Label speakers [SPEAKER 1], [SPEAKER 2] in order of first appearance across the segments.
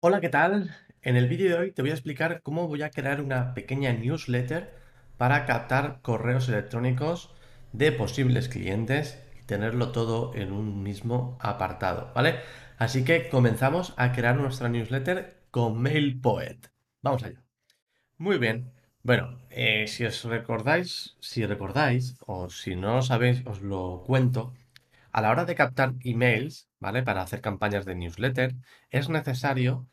[SPEAKER 1] Hola, ¿qué tal? En el vídeo de hoy te voy a explicar cómo voy a crear una pequeña newsletter para captar correos electrónicos de posibles clientes y tenerlo todo en un mismo apartado, ¿vale? Así que comenzamos a crear nuestra newsletter con MailPoet. Vamos allá. Muy bien. Bueno, eh, si os recordáis, si recordáis, o si no lo sabéis, os lo cuento. A la hora de captar emails, ¿vale? Para hacer campañas de newsletter, es necesario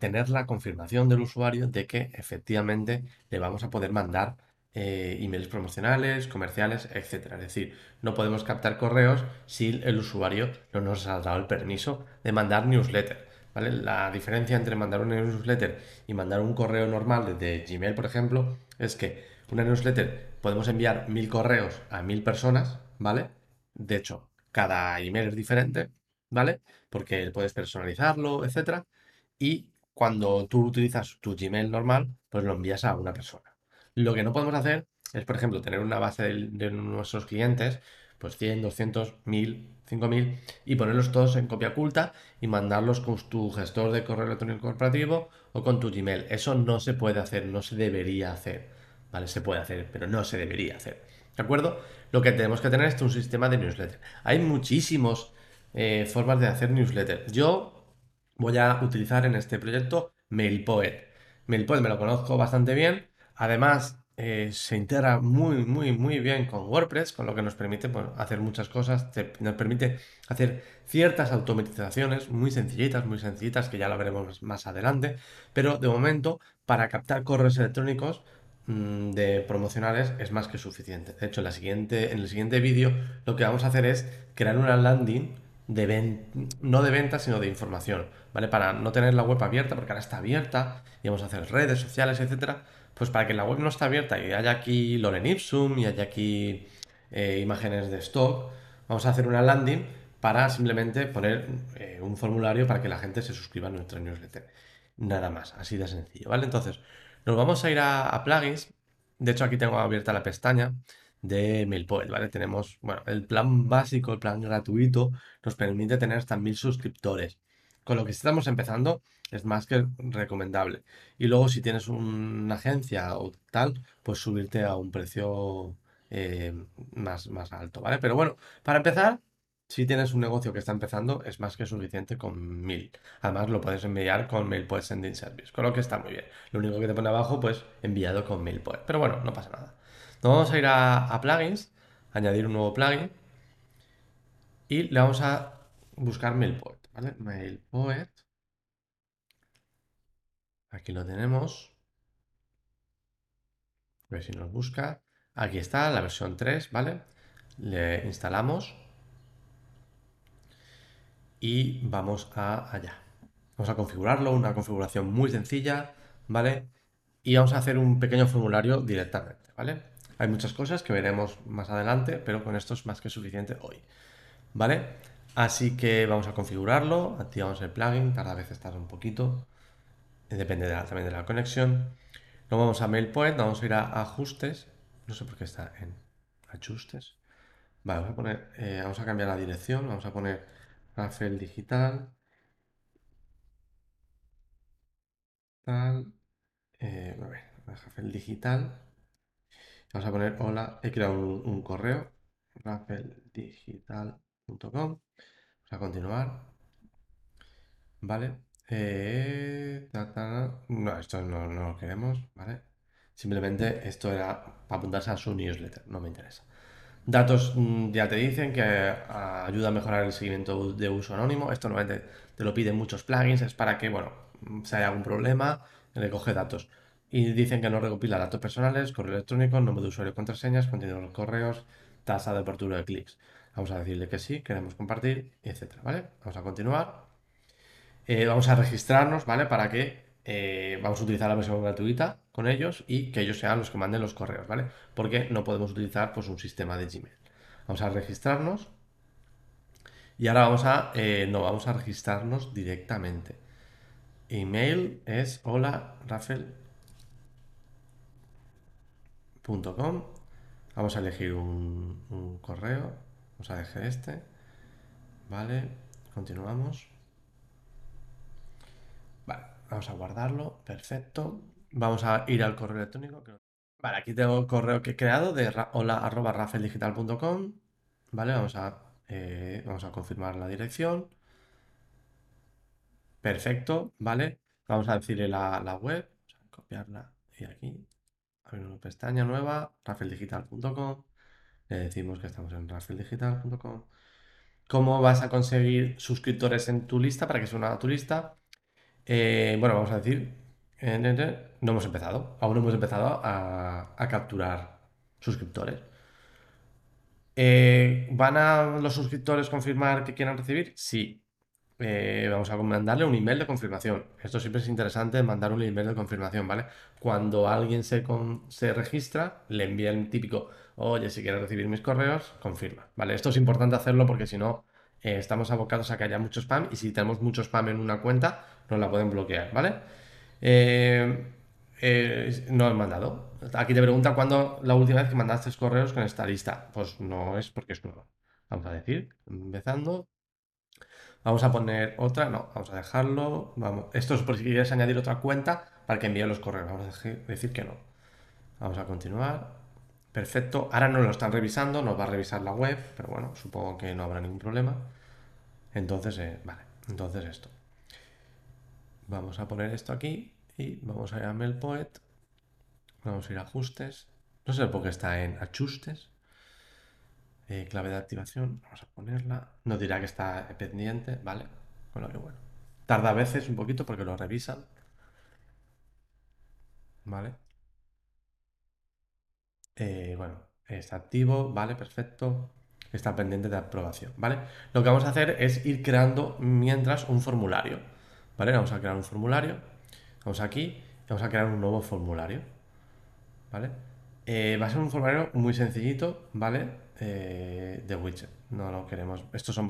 [SPEAKER 1] tener la confirmación del usuario de que efectivamente le vamos a poder mandar eh, emails promocionales, comerciales, etc. Es decir, no podemos captar correos si el usuario no nos ha dado el permiso de mandar newsletter. ¿vale? La diferencia entre mandar una newsletter y mandar un correo normal desde Gmail, por ejemplo, es que una newsletter podemos enviar mil correos a mil personas, ¿vale? De hecho, cada email es diferente, ¿vale? Porque puedes personalizarlo, etcétera. Y cuando tú utilizas tu Gmail normal, pues lo envías a una persona. Lo que no podemos hacer es, por ejemplo, tener una base de, nuestros clientes, pues 100, 200, 1000, 5000, y ponerlos todos en copia oculta y mandarlos con tu gestor de correo electrónico corporativo o con tu Gmail. Eso no se puede hacer, no se debería hacer. ¿Vale? Se puede hacer, pero no se debería hacer. ¿De acuerdo? Lo que tenemos que tener es un sistema de newsletter. Hay muchísimas eh, formas de hacer newsletter. Yo voy a utilizar en este proyecto MailPoet. MailPoet me lo conozco bastante bien. Además, eh, se integra muy, muy, muy bien con WordPress, con lo que nos permite hacer muchas cosas. nos permite hacer ciertas automatizaciones muy sencillitas, muy sencillitas, que ya lo veremos más adelante. Pero de momento, para captar correos electrónicos, de promocionales es más que suficiente. De hecho, en, la siguiente, en el siguiente vídeo lo que vamos a hacer es crear una landing de no de venta, sino de información, ¿vale? Para no tener la web abierta, porque ahora está abierta y vamos a hacer redes sociales, etcétera. Pues para que la web no esté abierta y haya aquí Loren Ipsum y haya aquí eh, imágenes de stock, vamos a hacer una landing para simplemente poner eh, un formulario para que la gente se suscriba a nuestra newsletter. Nada más, así de sencillo, ¿vale? Entonces, nos vamos a ir a, plugins. De hecho, aquí tengo abierta la pestaña de MailPoet, ¿vale? Tenemos, bueno, el plan básico, el plan gratuito, nos permite tener hasta mil suscriptores. Con lo que estamos empezando es más que recomendable. Y luego si tienes una agencia o tal, pues subirte a un precio eh, más, más alto, ¿vale? Pero bueno, para empezar, si tienes un negocio que está empezando, es más que suficiente con mil. Además, lo puedes enviar con MailPoet Sending Service, con lo que está muy bien. Lo único que te pone abajo, pues enviado con MailPoet. Pero bueno, no pasa nada. Nos vamos a ir a, plugins, añadir un nuevo plugin y le vamos a buscar MailPoet. MailPoet. Aquí lo tenemos. A ver si nos busca. Aquí está la versión 3, ¿vale? Le instalamos y vamos a allá. Vamos a configurarlo, una configuración muy sencilla, ¿vale? Y vamos a hacer un pequeño formulario directamente, ¿vale? Hay muchas cosas que veremos más adelante, pero con esto es más que suficiente hoy, ¿vale? Así que vamos a configurarlo, activamos el plugin, tarda a veces tarda un poquito, depende también de la conexión. Nos vamos a MailPoint, vamos a ir a ajustes, no sé por qué está en ajustes. Vamos a poner, eh, vamos a cambiar la dirección, vamos a poner Rafael Digital. Tal. Eh, a ver, Rafael Digital. Vamos a poner hola. He creado un, correo. rafaeldigital.com. Vamos a continuar. Vale. Eh, no, esto no, no lo queremos, ¿vale? Simplemente esto era para apuntarse a su newsletter, no me interesa. Datos mm, ya te dicen que ah, ayuda a mejorar el seguimiento de uso anónimo. Esto normalmente te lo piden muchos plugins, es para que, bueno, si hay algún problema, le coge datos. Y dicen que no recopila datos personales, correo electrónico, nombre de usuario, contraseñas, contenido de los correos, tasa de apertura de clics. Vamos a decirle que sí, queremos compartir, etcétera, ¿vale? Vamos a continuar. Eh, vamos a registrarnos, ¿vale? Para que eh, vamos a utilizar la versión gratuita con ellos y que ellos sean los que manden los correos, ¿vale? Porque no podemos utilizar pues, un sistema de Gmail. Vamos a registrarnos y ahora vamos a, eh, no, vamos a registrarnos directamente. Email es hola Vamos a elegir un, un correo. Vamos a dejar este. Vale, continuamos. Vamos a guardarlo, perfecto. Vamos a ir al correo electrónico. Vale, aquí tengo el correo que he creado de hola arroba rafeldigital.com. Vale, vamos a, eh, vamos a confirmar la dirección. Perfecto, vale. Vamos a decirle la, la web, vamos a copiarla y aquí, abrir una pestaña nueva, rafeldigital.com. Le decimos que estamos en rafeldigital.com. ¿Cómo vas a conseguir suscriptores en tu lista para que se unan a tu lista? Eh, bueno, vamos a decir, no hemos empezado, aún no hemos empezado a, capturar suscriptores. Eh, ¿Van a los suscriptores confirmar que quieran recibir? Sí. Eh, vamos a mandarle un email de confirmación. Esto siempre es interesante, mandar un email de confirmación, ¿vale? Cuando alguien se, se registra, le envía el típico, oye, si quieres recibir mis correos, confirma, ¿vale? Esto es importante hacerlo porque si no, estamos abocados a que haya mucho spam y si tenemos mucho spam en una cuenta, nos la pueden bloquear, ¿vale? Eh, eh, no he mandado. Aquí te pregunta cuándo la última vez que mandaste correos con esta lista. Pues no es porque es nueva. Vamos a decir, empezando. Vamos a poner otra, no, vamos a dejarlo. Vamos. Esto es por si quieres añadir otra cuenta para que envíe los correos. Vamos a decir que no. Vamos a continuar. Perfecto. Ahora no lo están revisando, nos va a revisar la web, pero bueno, supongo que no habrá ningún problema. Entonces, eh, vale, entonces esto. Vamos a poner esto aquí y vamos a ir a MailPoet. Vamos a ir a ajustes. No sé por qué está en ajustes. Eh, clave de activación, vamos a ponerla. Nos dirá que está pendiente, ¿vale? Que bueno. Tarda a veces un poquito porque lo revisan. ¿Vale? Eh, bueno, está activo, ¿vale? Perfecto. Está pendiente de aprobación, ¿vale? Lo que vamos a hacer es ir creando mientras un formulario. ¿Vale? Vamos a crear un formulario. Vamos aquí vamos a crear un nuevo formulario. ¿Vale? Eh, va a ser un formulario muy sencillito, ¿vale? Eh, de widget. No lo queremos. Estos son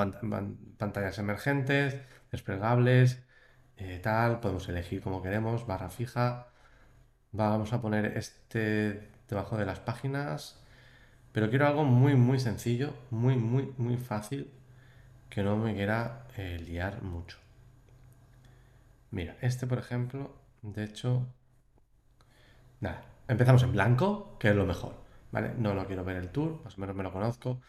[SPEAKER 1] pantallas emergentes, desplegables, tal. Podemos elegir como queremos, barra fija. Vamos a poner este debajo de las páginas. Pero quiero algo muy, muy sencillo, muy, muy, muy fácil, que no me quiera liar mucho. Mira, este por ejemplo, de hecho, nada, empezamos en blanco, que es lo mejor, ¿vale? No lo quiero ver el tour, más o menos me lo conozco.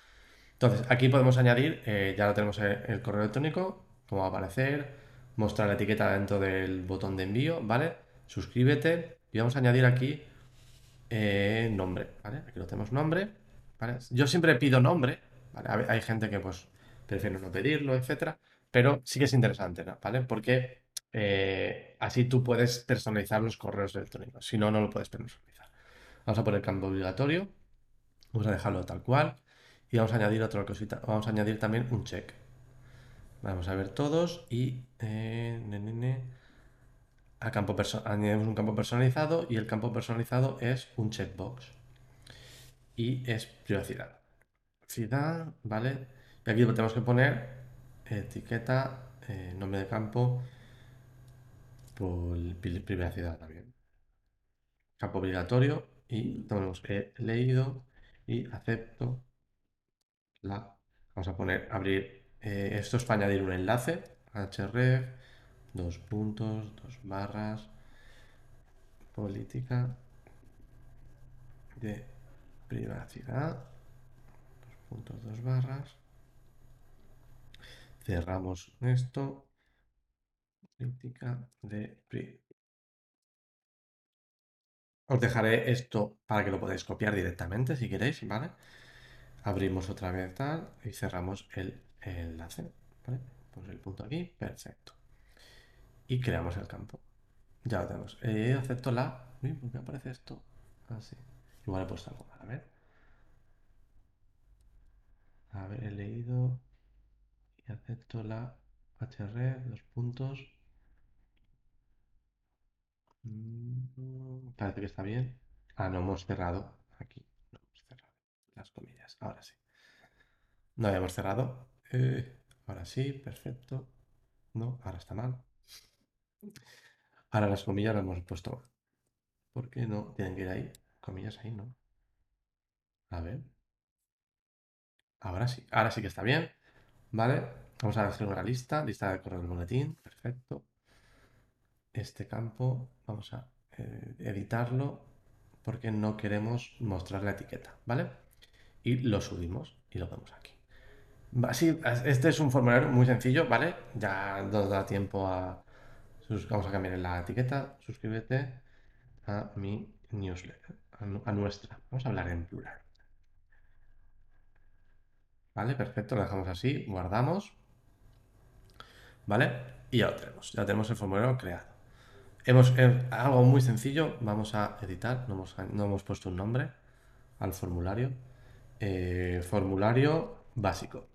[SPEAKER 1] Entonces, aquí podemos añadir, eh, ya lo tenemos el correo electrónico, como va a aparecer, mostrar la etiqueta dentro del botón de envío, ¿vale? Suscríbete y vamos a añadir aquí eh, nombre, ¿vale? Aquí lo tenemos nombre. Yo siempre pido nombre. Hay gente que pues prefiere no pedirlo, etcétera, pero sí que es interesante, ¿vale? Porque eh, así tú puedes personalizar los correos electrónicos. Si no, no lo puedes personalizar. Vamos a poner campo obligatorio. Vamos a dejarlo tal cual. Y vamos a añadir otra cosita. Vamos a añadir también un check. Vamos a ver todos y eh, campo añadimos un campo personalizado y el campo personalizado es un checkbox y es privacidad. Privacidad, ¿vale? Y aquí tenemos que poner etiqueta, eh, nombre de campo por privacidad también. Campo obligatorio y tenemos que leído y acepto la. Vamos a poner abrir. Eh, esto es para añadir un enlace. href, dos puntos, dos barras. Política de privacidad. Dos puntos, dos barras. Cerramos esto de Os dejaré esto para que lo podáis copiar directamente si queréis, ¿vale? Abrimos otra vez tal y cerramos el, enlace, ¿vale? Pues el punto aquí, perfecto. Y creamos el campo. Ya lo tenemos. Eh, acepto la... Uy, ¿por qué aparece esto? Así. Ah, Igual he puesto algo A ver. A ver, he leído y acepto la hr, dos puntos. Mm, parece que está bien. Ah, no hemos cerrado. Aquí. No hemos cerrado. Las comillas. Ahora sí. No habíamos cerrado. Eh, ahora sí, perfecto. No, ahora está mal. Ahora las comillas las hemos puesto. ¿Por qué no? Tienen que ir ahí. Comillas ahí, ¿no? A ver. Ahora sí. Ahora sí que está bien. ¿Vale? Vamos a hacer una lista. Lista de correo del boletín. Perfecto. este campo, vamos a eh, editarlo porque no queremos mostrar la etiqueta, ¿vale? Y lo subimos y lo vemos aquí. Así, este es un formulario muy sencillo, ¿vale? Ya nos da tiempo a... Vamos a cambiar la etiqueta, suscríbete a mi newsletter, a nuestra. Vamos a hablar en plural. ¿Vale? Perfecto, lo dejamos así, guardamos. ¿Vale? Y ya lo tenemos, ya tenemos el formulario creado. Hemos eh, algo muy sencillo, vamos a editar, no hemos, puesto un nombre al formulario. Eh, formulario básico.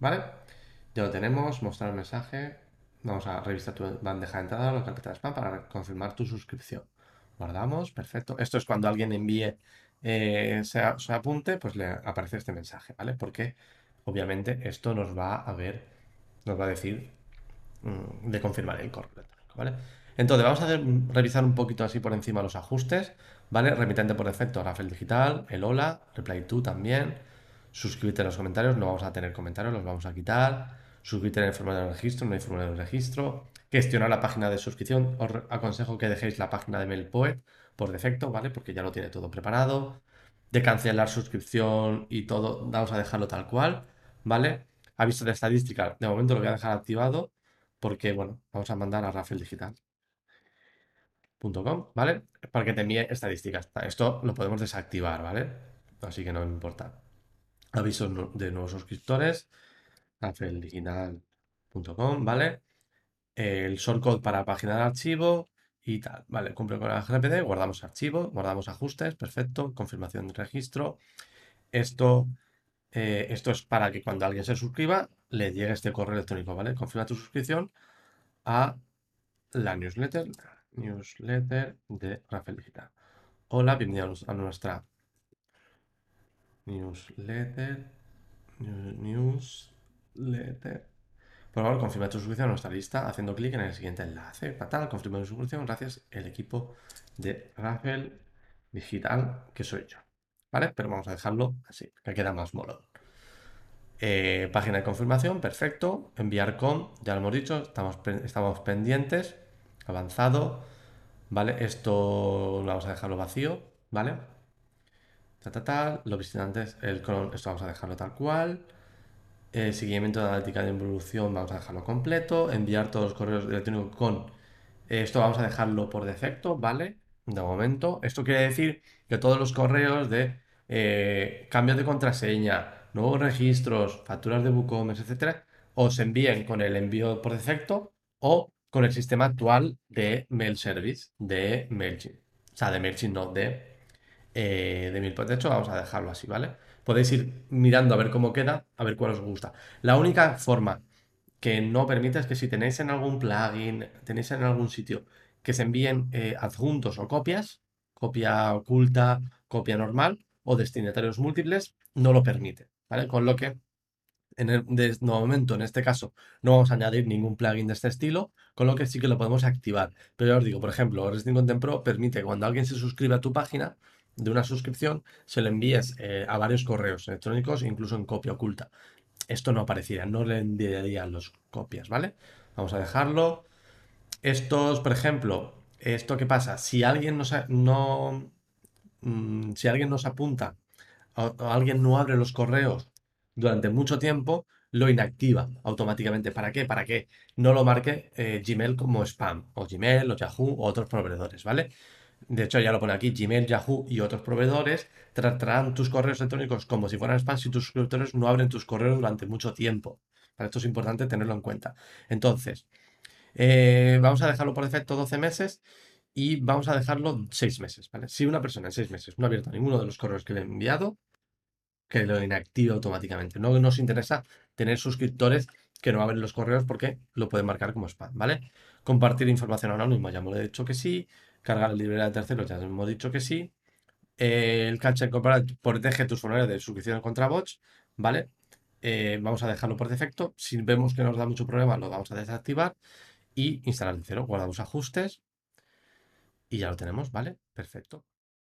[SPEAKER 1] ¿Vale? Ya lo tenemos, mostrar mensaje. Vamos a revisar tu bandeja de entrada o carpeta de spam para confirmar tu suscripción. Guardamos, perfecto. Esto es cuando alguien envíe eh, se, apunte, pues le aparece este mensaje, ¿vale? Porque obviamente esto nos va a ver, nos va a decir mm, de confirmar el correo electrónico, ¿vale? Entonces, vamos a revisar un poquito así por encima los ajustes, ¿vale? Remitente por defecto, Rafael Digital, el hola, reply to también, suscríbete en los comentarios, no vamos a tener comentarios, los vamos a quitar, suscríbete en el formulario de registro, no hay formulario de registro, gestionar la página de suscripción, os aconsejo que dejéis la página de MailPoet, por defecto, ¿vale? Porque ya lo tiene todo preparado. De cancelar suscripción y todo, vamos a dejarlo tal cual, ¿vale? Aviso de estadística, de momento lo voy a dejar activado porque, bueno, vamos a mandar a rafaeldigital.com, ¿vale? Para que te envíe estadísticas. Esto lo podemos desactivar, ¿vale? Así que no me importa. Avisos de nuevos suscriptores, rafaeldigital.com, ¿vale? El shortcode para página de archivo, y tal. Vale, cumple con el GPD, guardamos archivo, guardamos ajustes, perfecto, confirmación de registro. Esto, eh, esto es para que cuando alguien se suscriba le llegue este correo electrónico, ¿vale? Confirma tu suscripción a la newsletter, newsletter de Rafael Digital. Hola, bienvenidos a nuestra newsletter, por favor, confirma tu suscripción a nuestra lista haciendo clic en el siguiente enlace. Fatal, confirma tu suscripción gracias al equipo de Rafael Digital, que soy yo. ¿Vale? Pero vamos a dejarlo así, que queda más mono. Eh, página de confirmación, perfecto. Enviar con, ya lo hemos dicho, estamos, estamos pendientes. Avanzado. ¿Vale? Esto vamos a dejarlo vacío, ¿vale? Ta, ta. Los visitantes, el esto vamos a dejarlo tal cual. Eh, seguimiento de analítica de involución vamos a dejarlo completo, enviar todos los correos electrónicos con eh, esto vamos a dejarlo por defecto, ¿vale? De momento, esto quiere decir que todos los correos de eh, cambios de contraseña, nuevos registros, facturas de WooCommerce, etcétera, os envíen con el envío por defecto o con el sistema actual de Mail Service de MailChimp. O sea, de MailChimp, no de, de MailPoint. De hecho, vamos a dejarlo así, ¿vale? Podéis ir mirando a ver cómo queda, a ver cuál os gusta. La única forma que no permite es que si tenéis en algún plugin, tenéis en algún sitio que se envíen eh, adjuntos o copias, copia oculta, copia normal o destinatarios múltiples, no lo permite. Con lo que en el, momento, en este caso, no vamos a añadir ningún plugin de este estilo, con lo que sí que lo podemos activar. Pero ya os digo, por ejemplo, Resting Content Pro permite cuando alguien se suscribe a tu página, de una suscripción se le envíes eh, a varios correos electrónicos, incluso en copia oculta. Esto no aparecería, no le enviarían los copias, ¿vale? Vamos a dejarlo. Estos, por ejemplo, ¿esto qué pasa? Si alguien nos, no, mm, si alguien nos apunta o, alguien no abre los correos durante mucho tiempo, lo inactiva automáticamente. ¿Para qué? Para que no lo marque eh, Gmail como spam, o Gmail, o Yahoo, o otros proveedores, ¿vale? De hecho, ya lo pone aquí, Gmail, Yahoo y otros proveedores tratarán tus correos electrónicos como si fueran spam si tus suscriptores no abren tus correos durante mucho tiempo. Para esto es importante tenerlo en cuenta. Entonces, eh, vamos a dejarlo por defecto 12 meses y vamos a dejarlo 6 meses. ¿vale? Si una persona en 6 meses no ha abierto ninguno de los correos que le he enviado, que lo inactive automáticamente. No nos interesa tener suscriptores que no abren los correos porque lo pueden marcar como spam, ¿vale? Compartir información anónima, ya hemos dicho que sí. Cargar la librería de terceros, ya hemos dicho que sí. el cache protege tus formularios de suscripción contra bots, ¿vale? Eh, vamos a dejarlo por defecto. Si vemos que nos da mucho problema, lo vamos a desactivar y instalar de cero. Guardamos ajustes y ya lo tenemos, ¿vale? Perfecto.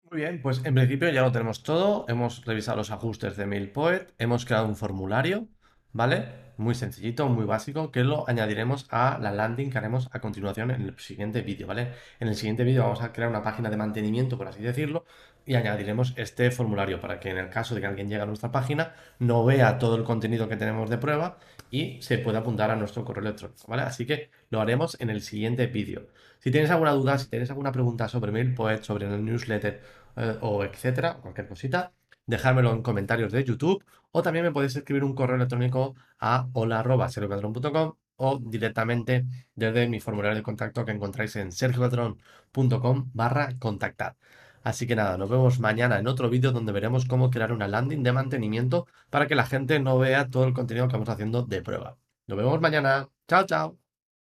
[SPEAKER 1] Muy bien, pues en principio ya lo tenemos todo. Hemos revisado los ajustes de MailPoet, hemos creado un formulario, ¿vale? Muy sencillito, muy básico, que lo añadiremos a la landing que haremos a continuación en el siguiente vídeo, ¿vale? En el siguiente vídeo vamos a crear una página de mantenimiento, por así decirlo, y añadiremos este formulario para que en el caso de que alguien llegue a nuestra página no vea todo el contenido que tenemos de prueba y se pueda apuntar a nuestro correo electrónico, ¿vale? Así que lo haremos en el siguiente vídeo. Si tienes alguna duda, si tienes alguna pregunta sobre MailPoet, sobre el newsletter eh, o etcétera, cualquier cosita, dejármelo en comentarios de YouTube o también me podéis escribir un correo electrónico a hola.sergiopadrón.com o directamente desde mi formulario de contacto que encontráis en sergiopadrón.com barra contactar. Así que nada, nos vemos mañana en otro vídeo donde veremos cómo crear una landing de mantenimiento para que la gente no vea todo el contenido que vamos haciendo de prueba. Nos vemos mañana. Chao, chao.